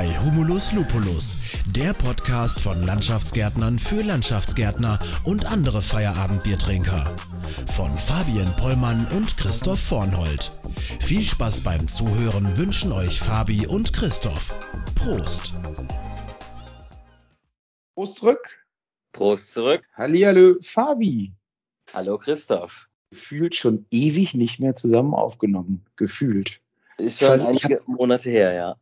bei Humulus Lupulus, der Podcast von Landschaftsgärtnern für Landschaftsgärtner und andere Feierabendbiertrinker. Von Fabian Pollmann und Christoph Vornhold. Viel Spaß beim Zuhören wünschen euch Fabi und Christoph. Prost! Prost zurück. Prost zurück. Hallihallo, Fabi. Hallo Christoph. Gefühlt schon ewig nicht mehr zusammen aufgenommen. Gefühlt. Ist schon einige hab, Monate her, ja.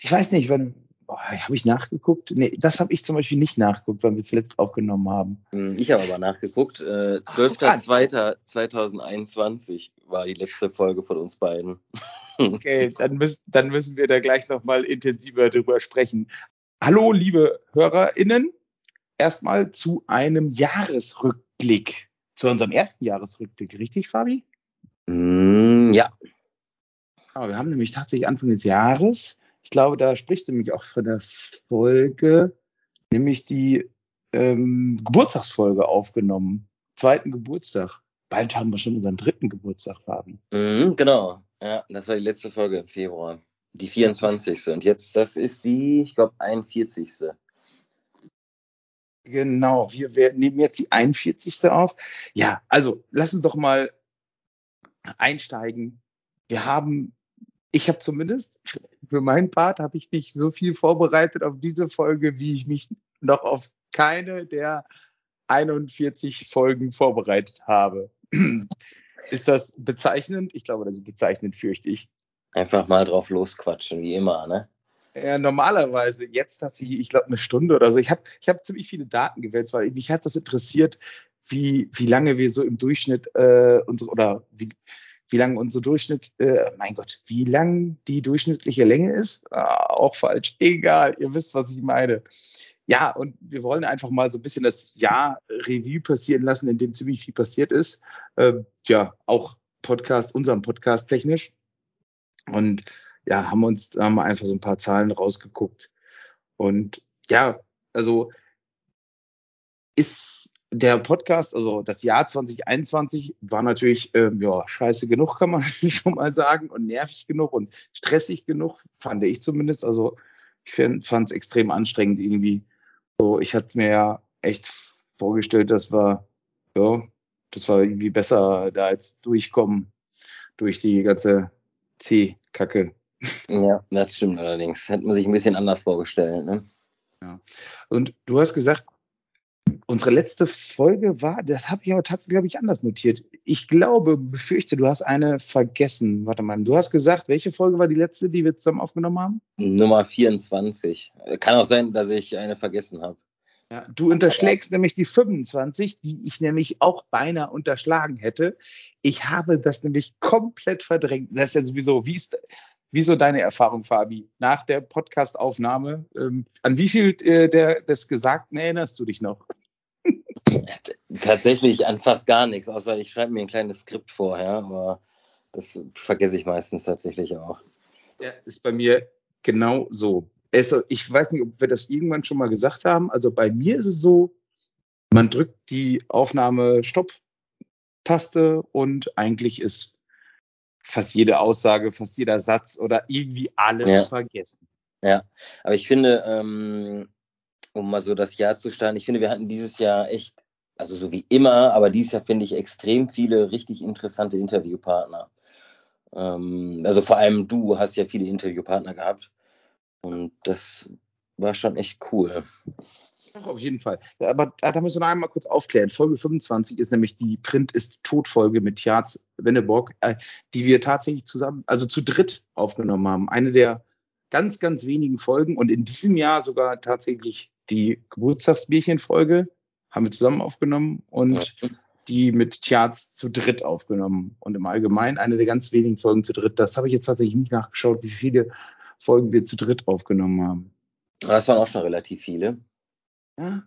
Ich weiß nicht, wann habe ich nachgeguckt? Nee, das habe ich zum Beispiel nicht nachgeguckt, wann wir zuletzt aufgenommen haben. Hm, ich habe aber nachgeguckt. Äh, 12.02.2021 war die letzte Folge von uns beiden. Okay, dann müssen, dann müssen wir da gleich nochmal intensiver drüber sprechen. Hallo, liebe HörerInnen. Erstmal zu einem Jahresrückblick. Zu unserem ersten Jahresrückblick, richtig, Fabi? Mm, ja. Oh, wir haben nämlich tatsächlich Anfang des Jahres, ich glaube, da sprichst du nämlich auch von der Folge, nämlich die ähm, Geburtstagsfolge aufgenommen. Zweiten Geburtstag. Bald haben wir schon unseren dritten Geburtstag, Fabi. Mm, genau. Ja, das war die letzte Folge im Februar. Die 24. Und jetzt, das ist die, ich glaube, 41. Genau, wir werden, nehmen jetzt die 41. auf. Ja, also lass uns doch mal einsteigen. Wir haben ich habe zumindest für meinen Part habe ich nicht so viel vorbereitet auf diese Folge, wie ich mich noch auf keine der 41 Folgen vorbereitet habe. ist das bezeichnend? Ich glaube, das ist bezeichnend, fürchte ich. Einfach mal drauf losquatschen, wie immer, ne? Ja, normalerweise jetzt tatsächlich, ich glaube, eine Stunde oder so. Ich habe ich hab ziemlich viele Daten gewählt, weil mich hat das interessiert, wie, wie lange wir so im Durchschnitt äh, unsere, oder wie, wie lang unser Durchschnitt, äh, mein Gott, wie lang die durchschnittliche Länge ist, ah, auch falsch. Egal, ihr wisst, was ich meine. Ja, und wir wollen einfach mal so ein bisschen das Jahr Revue passieren lassen, in dem ziemlich viel passiert ist. Äh, ja, auch Podcast, unserem Podcast technisch. Und ja, haben uns, haben wir einfach so ein paar Zahlen rausgeguckt. Und ja, also ist der Podcast, also das Jahr 2021 war natürlich ähm, ja, scheiße genug, kann man schon mal sagen, und nervig genug und stressig genug, fand ich zumindest. Also ich fand es extrem anstrengend irgendwie. So, ich hatte mir ja echt vorgestellt, dass wir, ja, das war irgendwie besser da jetzt durchkommen durch die ganze C-Kacke. Ja, das stimmt allerdings. Hätte man sich ein bisschen anders vorgestellt, ne? Ja. Und du hast gesagt, Unsere letzte Folge war, das habe ich aber tatsächlich, glaube ich, anders notiert. Ich glaube, befürchte, du hast eine vergessen. Warte mal, du hast gesagt, welche Folge war die letzte, die wir zusammen aufgenommen haben? Nummer 24. Kann auch sein, dass ich eine vergessen habe. Ja, du unterschlägst aber nämlich die 25, die ich nämlich auch beinahe unterschlagen hätte. Ich habe das nämlich komplett verdrängt. Das ist ja sowieso, wie ist, wie so deine Erfahrung, Fabi, nach der Podcastaufnahme? Ähm, an wie viel äh, der, des Gesagten erinnerst du dich noch? Tatsächlich an fast gar nichts, außer ich schreibe mir ein kleines Skript vorher, aber das vergesse ich meistens tatsächlich auch. Ja, ist bei mir genau so. Ich weiß nicht, ob wir das irgendwann schon mal gesagt haben. Also bei mir ist es so, man drückt die Aufnahme Stopp-Taste und eigentlich ist fast jede Aussage, fast jeder Satz oder irgendwie alles ja. vergessen. Ja, aber ich finde, ähm, um mal so das Jahr zu starten. Ich finde, wir hatten dieses Jahr echt, also so wie immer, aber dieses Jahr finde ich extrem viele richtig interessante Interviewpartner. Ähm, also vor allem du hast ja viele Interviewpartner gehabt und das war schon echt cool. Ach, auf jeden Fall. Aber da müssen wir noch einmal kurz aufklären. Folge 25 ist nämlich die Print ist Todfolge mit Tjaz Wenneborg, äh, die wir tatsächlich zusammen, also zu dritt aufgenommen haben. Eine der ganz, ganz wenigen Folgen und in diesem Jahr sogar tatsächlich die Geburtstagsbierchen-Folge haben wir zusammen aufgenommen und ja. die mit Charts zu dritt aufgenommen. Und im Allgemeinen eine der ganz wenigen Folgen zu dritt. Das habe ich jetzt tatsächlich nicht nachgeschaut, wie viele Folgen wir zu dritt aufgenommen haben. Das waren auch schon relativ viele. Ja.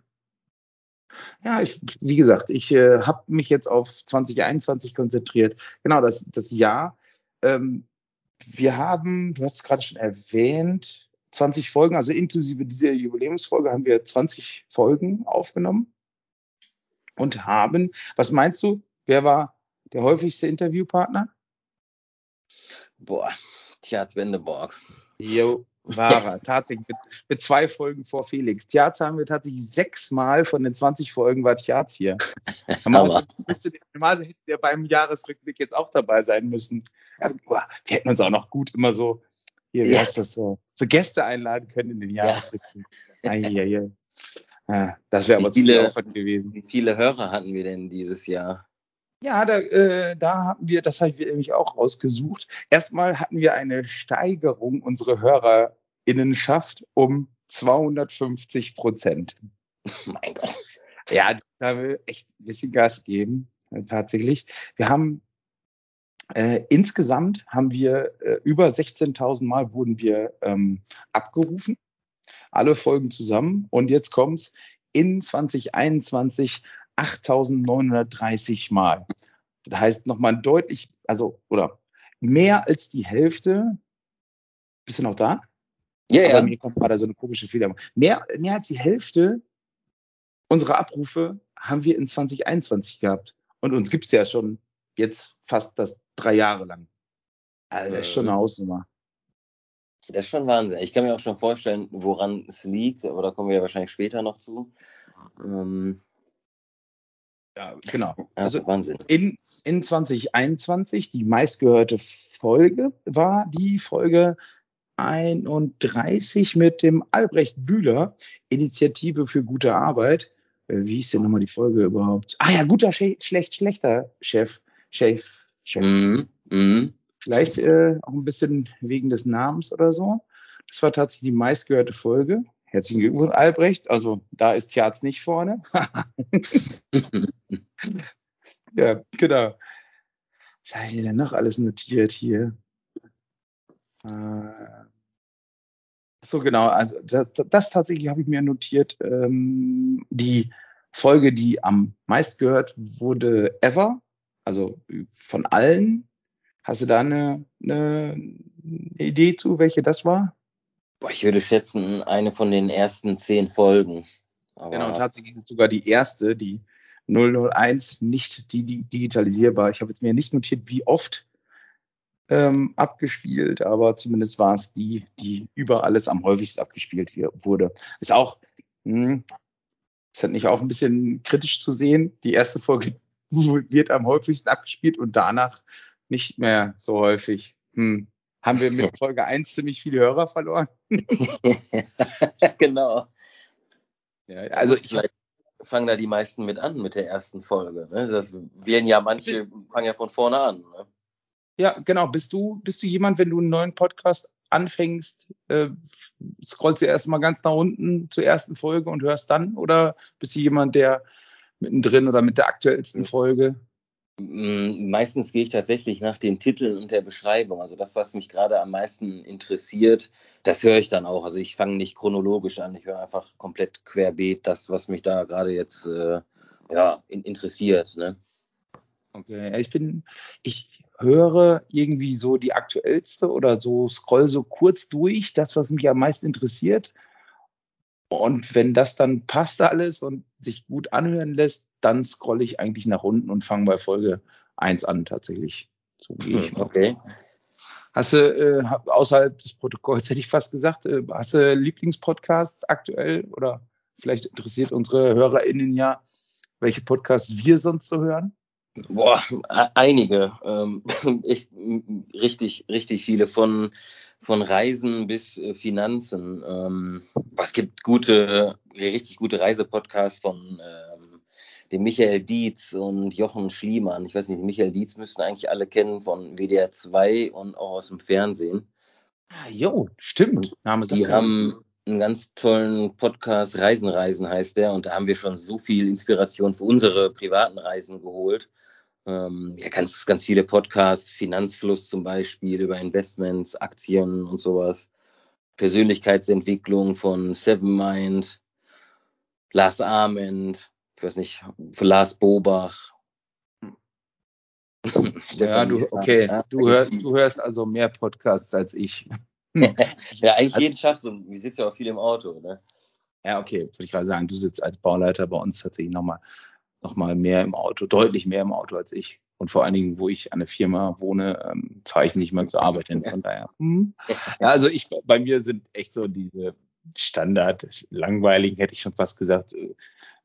Ja, ich, wie gesagt, ich äh, habe mich jetzt auf 2021 konzentriert. Genau, das, das Jahr. Ähm, wir haben, du hast es gerade schon erwähnt, 20 Folgen, also inklusive dieser Jubiläumsfolge haben wir 20 Folgen aufgenommen und haben, was meinst du, wer war der häufigste Interviewpartner? Boah, Tjaz Wendeborg. Jo, Wahrer, tatsächlich mit, mit, zwei Folgen vor Felix. Tjaz haben wir tatsächlich sechsmal von den 20 Folgen war Tjaz hier. Normalerweise hätten wir beim Jahresrückblick jetzt auch dabei sein müssen. Ja, wir hätten uns auch noch gut immer so, hier, wie ja. heißt das so, so Gäste einladen können in den Jahresrückblick. Ja. Ai, Ja, das wäre aber viele, zu viel Aufwand gewesen. Wie viele Hörer hatten wir denn dieses Jahr? Ja, da, äh, da haben wir, das habe ich nämlich auch rausgesucht. Erstmal hatten wir eine Steigerung unserer Hörerinnenschaft um 250 Prozent. mein Gott. Ja, da haben wir echt ein bisschen Gas geben, äh, tatsächlich. Wir haben äh, insgesamt haben wir äh, über 16.000 Mal wurden wir ähm, abgerufen, alle Folgen zusammen. Und jetzt kommt's in 2021 8930 Mal. Das heißt nochmal deutlich, also, oder mehr als die Hälfte. Bist du noch da? Ja, ja. Bei mir kommt gerade so eine komische Fehler. Mehr, mehr als die Hälfte unserer Abrufe haben wir in 2021 gehabt. Und uns gibt's ja schon jetzt fast das drei Jahre lang. Also das ist schon eine äh. Hausnummer. Das ist schon Wahnsinn. Ich kann mir auch schon vorstellen, woran es liegt, aber da kommen wir ja wahrscheinlich später noch zu. Ähm, ja, genau. Also Wahnsinn. In, in 2021, die meistgehörte Folge war die Folge 31 mit dem Albrecht Bühler, Initiative für gute Arbeit. Äh, wie hieß denn nochmal die Folge überhaupt? Ah ja, guter, schlecht, schlechter Chef. Chef. Chef. Mm, mm. Vielleicht äh, auch ein bisschen wegen des Namens oder so. Das war tatsächlich die meistgehörte Folge. Herzlichen Glückwunsch, Albrecht. Also da ist Tjaz nicht vorne. ja, genau. Was habe ich denn noch alles notiert hier? Äh, so genau, also das, das tatsächlich habe ich mir notiert. Ähm, die Folge, die am meist gehört wurde ever, also von allen. Hast du da eine, eine Idee zu, welche das war? Ich würde schätzen, eine von den ersten zehn Folgen. Aber genau, tatsächlich ist sogar die erste, die 001, nicht die, die digitalisierbar. Ich habe jetzt mir nicht notiert, wie oft ähm, abgespielt, aber zumindest war es die, die über alles am häufigsten abgespielt wurde. Ist auch, mh, hm, ist halt nicht auch ein bisschen kritisch zu sehen. Die erste Folge wird am häufigsten abgespielt und danach nicht mehr so häufig. Hm haben wir mit Folge 1 ziemlich viele Hörer verloren. genau. Ja, also ich vielleicht fangen da die meisten mit an mit der ersten Folge. Ne? Das wählen ja manche, bist, fangen ja von vorne an. Ne? Ja, genau. Bist du, bist du jemand, wenn du einen neuen Podcast anfängst, äh, scrollst du erstmal ganz nach unten zur ersten Folge und hörst dann? Oder bist du jemand, der mittendrin oder mit der aktuellsten Folge Mm, meistens gehe ich tatsächlich nach den Titeln und der Beschreibung. Also das, was mich gerade am meisten interessiert, das höre ich dann auch. Also ich fange nicht chronologisch an, ich höre einfach komplett querbeet das, was mich da gerade jetzt äh, ja, in, interessiert. Ne? Okay, ich bin, ich höre irgendwie so die aktuellste oder so scroll so kurz durch, das, was mich am meisten interessiert. Und wenn das dann passt alles und sich gut anhören lässt, dann scrolle ich eigentlich nach unten und fange bei Folge 1 an tatsächlich. So gehe ich. Hm, okay. Hast du, äh, außerhalb des Protokolls hätte ich fast gesagt, äh, hast du Lieblingspodcasts aktuell oder vielleicht interessiert unsere HörerInnen ja, welche Podcasts wir sonst so hören? Boah, einige. Ähm, echt richtig, richtig viele von, von Reisen bis äh, Finanzen. Ähm, es gibt gute, richtig gute Reisepodcasts von ähm, dem Michael Dietz und Jochen Schliemann. Ich weiß nicht, Michael Dietz müssten eigentlich alle kennen von WDR 2 und auch aus dem Fernsehen. Ah, jo, stimmt. Name die haben einen ganz tollen Podcast, Reisen, Reisen heißt der, und da haben wir schon so viel Inspiration für unsere privaten Reisen geholt. Ähm, ja, ganz, ganz viele Podcasts, Finanzfluss zum Beispiel, über Investments, Aktien und sowas. Persönlichkeitsentwicklung von Seven Mind, Lars Ament, ich weiß nicht, Lars Bobach. ja, du, okay, ja, du, hörst, du hörst also mehr Podcasts als ich. ja, eigentlich also, jeden Tag so. Wir sitzen ja auch viel im Auto, ne? Ja, okay, würde ich gerade sagen, du sitzt als Bauleiter bei uns tatsächlich nochmal noch mal mehr im Auto, deutlich mehr im Auto als ich. Und vor allen Dingen, wo ich an der Firma wohne, ähm, fahre ich nicht mal zur Arbeit hin. Von daher. Hm. Ja, also ich, bei mir sind echt so diese Standard, langweiligen, hätte ich schon fast gesagt, äh,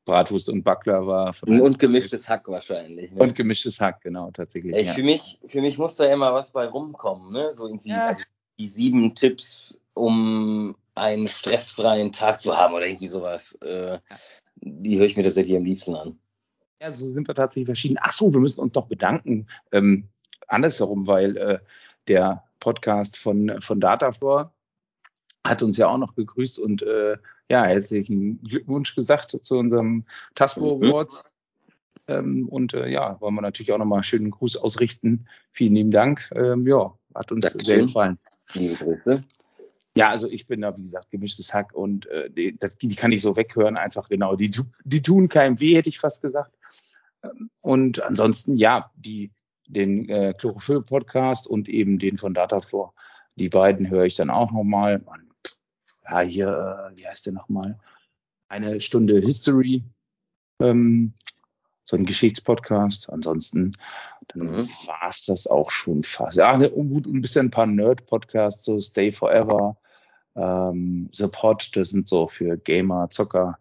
Bratwurst und Backler war. Und gemischtes Hack wahrscheinlich. Ne? Und gemischtes Hack, genau, tatsächlich. Ey, ja. für, mich, für mich muss da immer was bei rumkommen, ne? So irgendwie ja. also die sieben Tipps, um einen stressfreien Tag zu haben oder irgendwie sowas. Äh, die höre ich mir tatsächlich am liebsten an. Ja, so sind wir tatsächlich verschieden. Ach so, wir müssen uns doch bedanken. Ähm, andersherum, weil äh, der Podcast von, von Datafloor hat uns ja auch noch begrüßt und äh, ja, herzlichen Glückwunsch gesagt zu unserem Tasco mhm. Awards. Ähm, und äh, ja, wollen wir natürlich auch nochmal einen schönen Gruß ausrichten. Vielen lieben Dank. Ähm, ja, hat uns Dankeschön. sehr gefallen. Liebe Grüße. Ja, also ich bin da, wie gesagt, gemischtes Hack und äh, die, das, die kann ich so weghören, einfach genau. Die, die tun keinem weh, hätte ich fast gesagt. Ähm, und ansonsten, ja, die, den äh, Chlorophyll-Podcast und eben den von Datafloor, die beiden höre ich dann auch nochmal. Ja, hier, äh, wie heißt der nochmal? Eine Stunde History. Ähm, so ein Geschichtspodcast. Ansonsten dann mhm. war es das auch schon fast. Ja, gut, ein bisschen ein paar Nerd-Podcasts, so Stay Forever, ähm, The Pod, das sind so für Gamer, Zocker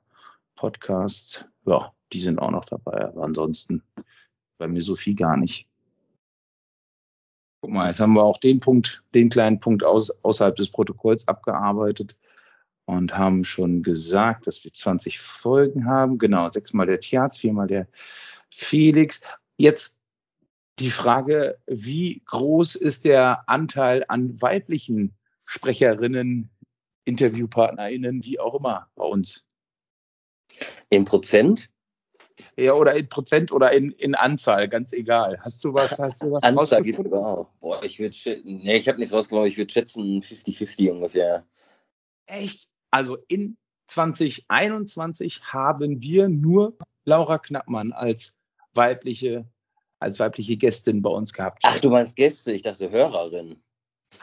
Podcasts. Ja, die sind auch noch dabei. Aber ansonsten bei mir so viel gar nicht. Guck mal, jetzt haben wir auch den Punkt, den kleinen Punkt aus, außerhalb des Protokolls abgearbeitet und haben schon gesagt, dass wir 20 Folgen haben. Genau, sechsmal der Tjaz, viermal der Felix. Jetzt die Frage, wie groß ist der Anteil an weiblichen Sprecherinnen InterviewpartnerInnen, wie auch immer bei uns. In Prozent? Ja, oder in Prozent oder in, in Anzahl, ganz egal. Hast du was, hast du was Anzahl geht sogar auch. Boah, ich würde nee, ich habe nichts rausgefunden, aber ich würde schätzen 50-50 ungefähr. Echt? Also in 2021 haben wir nur Laura Knappmann als weibliche, als weibliche Gästin bei uns gehabt. Ach, du meinst Gäste, ich dachte Hörerin.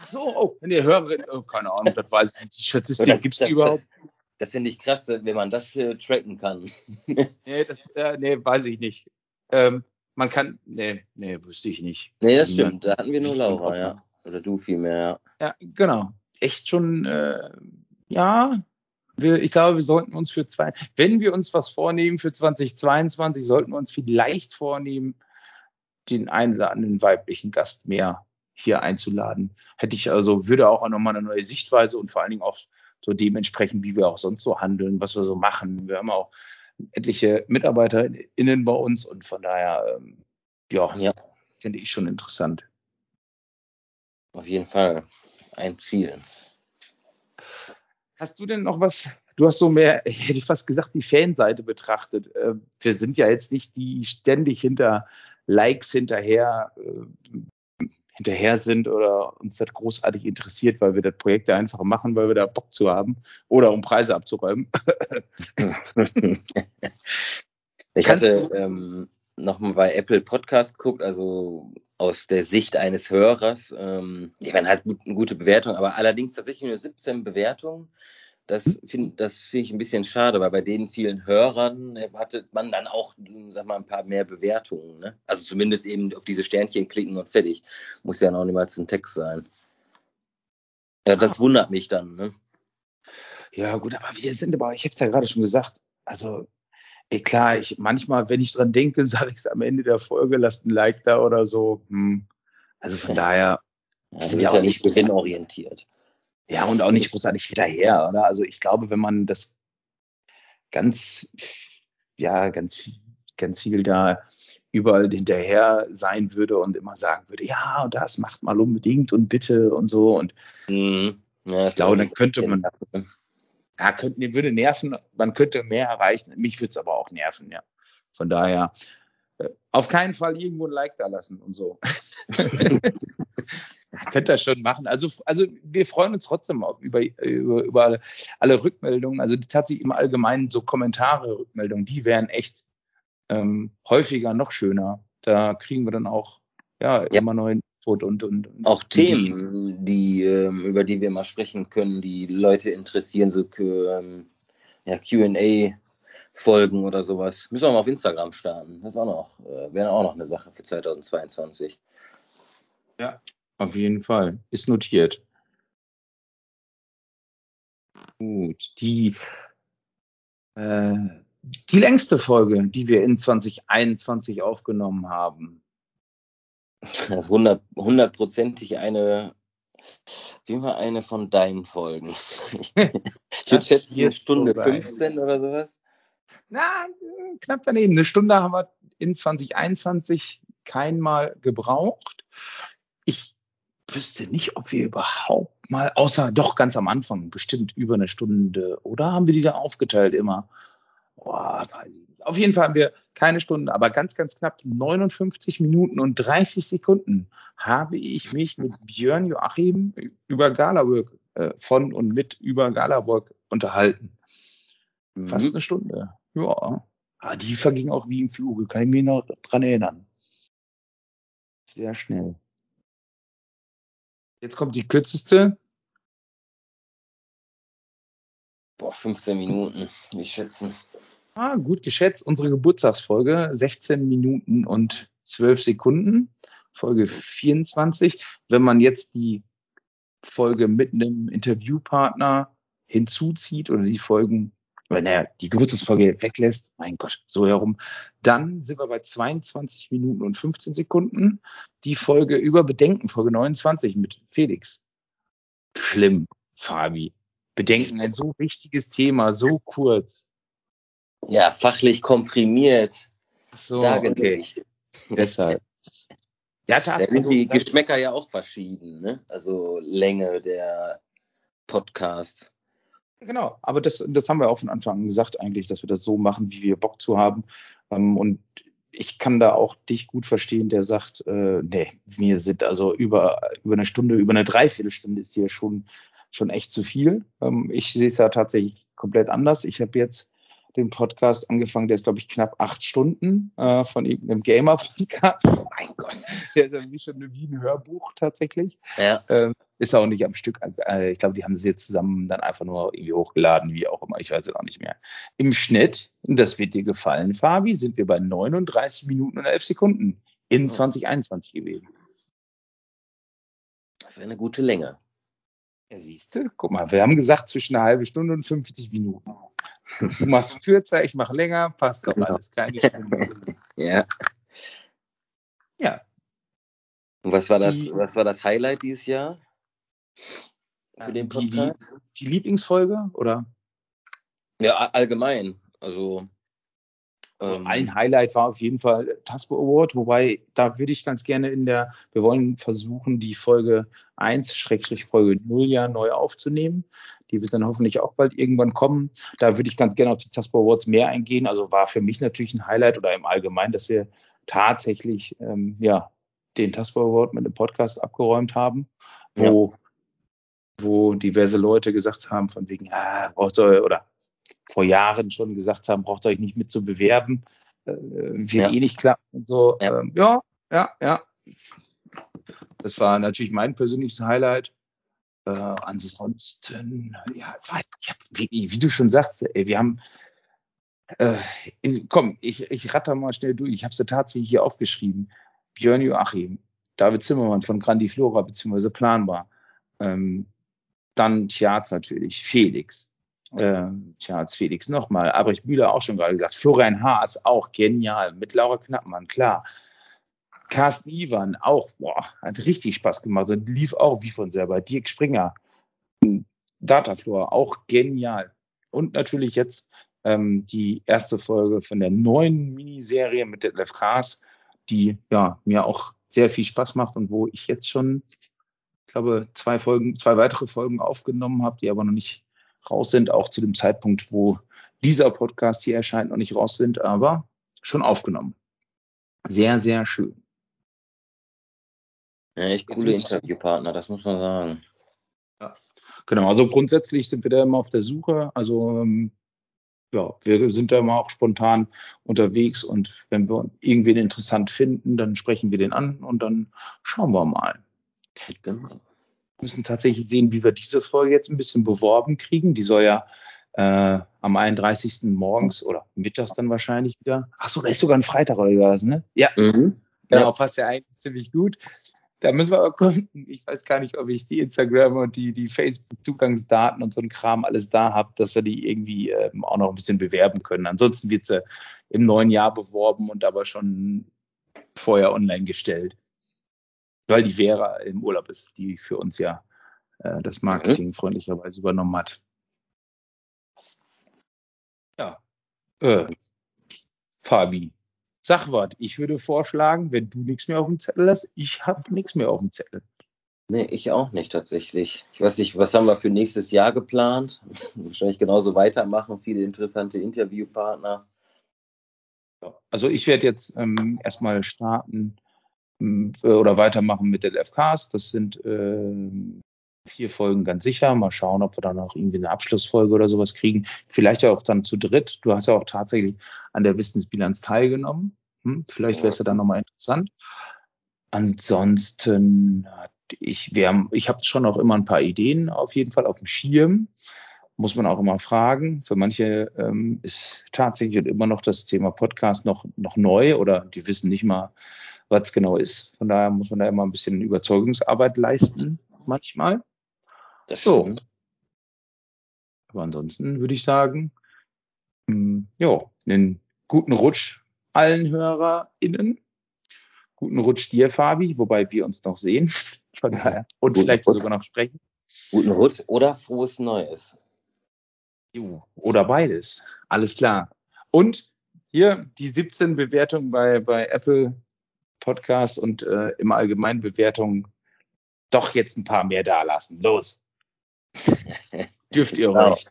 Ach so, oh, wenn ihr Hörerin, oh, keine Ahnung, das weiß ich nicht. Die Statistik gibt es überhaupt. Das, das finde ich krass, wenn man das äh, tracken kann. nee, das, äh, nee, weiß ich nicht. Ähm, man kann, nee, nee, wüsste ich nicht. Nee, das stimmt. Da hatten wir nur Laura, ja. Oder du vielmehr, ja. Ja, genau. Echt schon, äh, ja. Wir, ich glaube, wir sollten uns für zwei, wenn wir uns was vornehmen für 2022, sollten wir uns vielleicht vornehmen, den einen oder anderen weiblichen Gast mehr hier einzuladen. Hätte ich also, würde auch nochmal eine neue Sichtweise und vor allen Dingen auch so dementsprechend, wie wir auch sonst so handeln, was wir so machen. Wir haben auch etliche MitarbeiterInnen bei uns und von daher, ähm, ja, ja, finde ich schon interessant. Auf jeden Fall ein Ziel. Hast du denn noch was? Du hast so mehr, hätte ich fast gesagt, die Fanseite betrachtet. Ähm, wir sind ja jetzt nicht die ständig hinter Likes hinterher äh, hinterher sind oder uns das großartig interessiert, weil wir das Projekt einfach machen, weil wir da Bock zu haben oder um Preise abzuräumen. ich hatte ähm, nochmal bei Apple Podcast geguckt, also aus der Sicht eines Hörers. Ähm, die werden halt eine gute Bewertung, aber allerdings tatsächlich nur 17 Bewertungen. Das finde das find ich ein bisschen schade, weil bei den vielen Hörern erwartet man dann auch, sag mal, ein paar mehr Bewertungen. Ne? Also zumindest eben auf diese Sternchen klicken und fertig. Muss ja noch niemals ein Text sein. Ja, das ah. wundert mich dann. Ne? Ja, gut, aber wir sind aber, ich habe es ja gerade schon gesagt, also ey, klar, ich manchmal, wenn ich dran denke, sage ich es am Ende der Folge, lasst ein Like da oder so. Hm. Also von ja. daher. Ja, das ist ja auch nicht gewinnorientiert. Ja, und auch nicht großartig hinterher, oder? Also ich glaube, wenn man das ganz, ja, ganz, ganz viel da überall hinterher sein würde und immer sagen würde, ja, und das macht mal unbedingt und bitte und so. Und mhm. ja, ich glaube, dann könnte man, ja, könnte, würde nerven, man könnte mehr erreichen. Mich würde es aber auch nerven, ja. Von daher, äh, auf keinen Fall irgendwo ein Like da lassen und so. Könnt ihr schon machen. Also, also wir freuen uns trotzdem über, über, über alle Rückmeldungen. Also tatsächlich im Allgemeinen so Kommentare, Rückmeldungen, die wären echt ähm, häufiger noch schöner. Da kriegen wir dann auch ja, ja. immer neuen Input und, und, und auch Themen, die ähm, über die wir mal sprechen können, die Leute interessieren, so ähm, ja, QA Folgen oder sowas. Müssen wir mal auf Instagram starten. Das ist auch noch, äh, wäre auch noch eine Sache für 2022. Ja, auf jeden Fall. Ist notiert. Gut, die, äh, die längste Folge, die wir in 2021 aufgenommen haben. Das ist hundertprozentig eine, wie war eine von deinen Folgen? ich würde schätzen, eine Stunde 15 oder sowas. Na, knapp daneben. Eine Stunde haben wir in 2021 keinmal gebraucht. Ich wüsste nicht, ob wir überhaupt mal, außer doch ganz am Anfang, bestimmt über eine Stunde, oder haben wir die da aufgeteilt immer? Boah, weiß ich nicht. Auf jeden Fall haben wir keine Stunde, aber ganz, ganz knapp 59 Minuten und 30 Sekunden habe ich mich mit Björn Joachim über Galaburg, äh, von und mit über Galaburg unterhalten. Mhm. Fast eine Stunde. Ja. Ah, die verging auch wie im Fluge, kann ich mich noch dran erinnern. Sehr schnell. Jetzt kommt die kürzeste. Boah, 15 Minuten, ich schätzen. Ah, gut geschätzt. Unsere Geburtstagsfolge, 16 Minuten und 12 Sekunden. Folge 24. Wenn man jetzt die Folge mit einem Interviewpartner hinzuzieht oder die Folgen wenn er die Geburtstagsfolge weglässt, mein Gott, so herum, dann sind wir bei 22 Minuten und 15 Sekunden. Die Folge über Bedenken, Folge 29 mit Felix. Schlimm, Fabi. Bedenken, ein so wichtiges Thema, so kurz. Ja, fachlich komprimiert. Ach so, dargelegt. Okay. Deshalb. Ja, da sind die Geschmäcker ja auch verschieden, ne? Also Länge der Podcasts. Genau, aber das, das haben wir auch von Anfang an gesagt eigentlich, dass wir das so machen, wie wir Bock zu haben. Ähm, und ich kann da auch dich gut verstehen, der sagt, äh, nee, mir sind also über, über eine Stunde, über eine Dreiviertelstunde ist hier schon, schon echt zu viel. Ähm, ich sehe es ja tatsächlich komplett anders. Ich habe jetzt den Podcast angefangen, der ist, glaube ich, knapp acht Stunden äh, von irgendeinem Gamer-Podcast. Mein Gott, der ist ja wie schon wie ein Hörbuch tatsächlich. Ja. Ähm, ist auch nicht am Stück. Äh, ich glaube, die haben sie jetzt zusammen dann einfach nur irgendwie hochgeladen, wie auch immer. Ich weiß es auch nicht mehr. Im Schnitt, und das wird dir gefallen, Fabi, sind wir bei 39 Minuten und 11 Sekunden in 2021 gewesen. Das ist eine gute Länge. Ja, siehst du, guck mal, wir haben gesagt zwischen einer halben Stunde und 50 Minuten. Du machst kürzer, ich mache länger, passt doch genau. alles, keine ja. Ja. Und was war das, was war das Highlight dieses Jahr? für den Podcast? Die, die, Lieblingsfolge oder? Ja, allgemein. Also, also ähm, ein Highlight war auf jeden Fall Taspo Award, wobei da würde ich ganz gerne in der, wir wollen versuchen, die Folge 1, Schrägstrich Folge 0 ja neu aufzunehmen. Die wird dann hoffentlich auch bald irgendwann kommen. Da würde ich ganz gerne auf die Taspo Awards mehr eingehen. Also war für mich natürlich ein Highlight oder im Allgemeinen, dass wir tatsächlich ähm, ja, den Taspo Award mit dem Podcast abgeräumt haben, wo ja wo diverse Leute gesagt haben, von wegen, ja, braucht ihr, oder vor Jahren schon gesagt haben, braucht ihr euch nicht mit zu bewerben, äh, wird ja. eh nicht klappen und so. Ja. Ähm, ja, ja, ja. Das war natürlich mein persönliches Highlight. Äh, ansonsten, ja, wie, wie, du schon sagst, ey, wir haben, äh, komm, ich, ich ratter mal schnell durch. Ich habe es ja tatsächlich hier aufgeschrieben. Björn Joachim, David Zimmermann von Grandiflora beziehungsweise Planbar, ähm, dann Tjaz natürlich, Felix. Äh, Tjaz, Felix nochmal. Albrecht Bühler auch schon gerade gesagt. Florian Haas auch genial. Mit Laura Knappmann, klar. Carsten Ivan auch, boah, hat richtig Spaß gemacht und lief auch wie von selber. Dirk Springer, Dataflor, auch genial. Und natürlich jetzt ähm, die erste Folge von der neuen Miniserie mit Detlef Kaas, die ja mir auch sehr viel Spaß macht und wo ich jetzt schon ich glaube, zwei Folgen, zwei weitere Folgen aufgenommen habe, die aber noch nicht raus sind, auch zu dem Zeitpunkt, wo dieser Podcast hier erscheint, noch nicht raus sind, aber schon aufgenommen. Sehr, sehr schön. Ja, echt coole Interviewpartner, das muss man sagen. Ja, genau. Also grundsätzlich sind wir da immer auf der Suche. Also ähm, ja, wir sind da immer auch spontan unterwegs und wenn wir irgendwen interessant finden, dann sprechen wir den an und dann schauen wir mal. Genau. Müssen tatsächlich sehen, wie wir diese Folge jetzt ein bisschen beworben kriegen. Die soll ja äh, am 31. morgens oder mittags dann wahrscheinlich wieder. Ach so, da ist sogar ein Freitag oder was, ne? Ja. Mhm. Genau, ja. passt ja eigentlich ziemlich gut. Da müssen wir aber gucken. Ich weiß gar nicht, ob ich die Instagram und die, die Facebook-Zugangsdaten und so ein Kram alles da habe, dass wir die irgendwie ähm, auch noch ein bisschen bewerben können. Ansonsten wird sie im neuen Jahr beworben und aber schon vorher online gestellt. Weil die Vera im Urlaub ist, die für uns ja äh, das Marketing mhm. freundlicherweise übernommen hat. Ja. Äh, Fabi, Sachwort. Ich würde vorschlagen, wenn du nichts mehr auf dem Zettel hast, ich habe nichts mehr auf dem Zettel. Nee, ich auch nicht tatsächlich. Ich weiß nicht, was haben wir für nächstes Jahr geplant? Wahrscheinlich genauso weitermachen, viele interessante Interviewpartner. Also ich werde jetzt ähm, erstmal starten oder weitermachen mit den FKs. Das sind ähm, vier Folgen ganz sicher. Mal schauen, ob wir dann auch irgendwie eine Abschlussfolge oder sowas kriegen. Vielleicht auch dann zu dritt. Du hast ja auch tatsächlich an der Wissensbilanz teilgenommen. Hm? Vielleicht wäre es ja dann nochmal interessant. Ansonsten ich, ich habe schon auch immer ein paar Ideen auf jeden Fall auf dem Schirm. Muss man auch immer fragen. Für manche ähm, ist tatsächlich immer noch das Thema Podcast noch, noch neu oder die wissen nicht mal, was es genau ist. Von daher muss man da immer ein bisschen Überzeugungsarbeit leisten manchmal. Das stimmt. So. Aber ansonsten würde ich sagen, hm, ja, einen guten Rutsch allen HörerInnen. Guten Rutsch dir, Fabi, wobei wir uns noch sehen. Von daher. Und guten vielleicht Rutsch. sogar noch sprechen. Guten Rutsch oder frohes Neues. Oder beides. Alles klar. Und hier die 17 Bewertungen bei, bei Apple Podcast und äh, im Allgemeinen Bewertungen doch jetzt ein paar mehr da lassen. Los. Dürft ihr ruhig.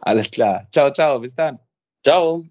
Alles klar. Ciao, ciao. Bis dann. Ciao.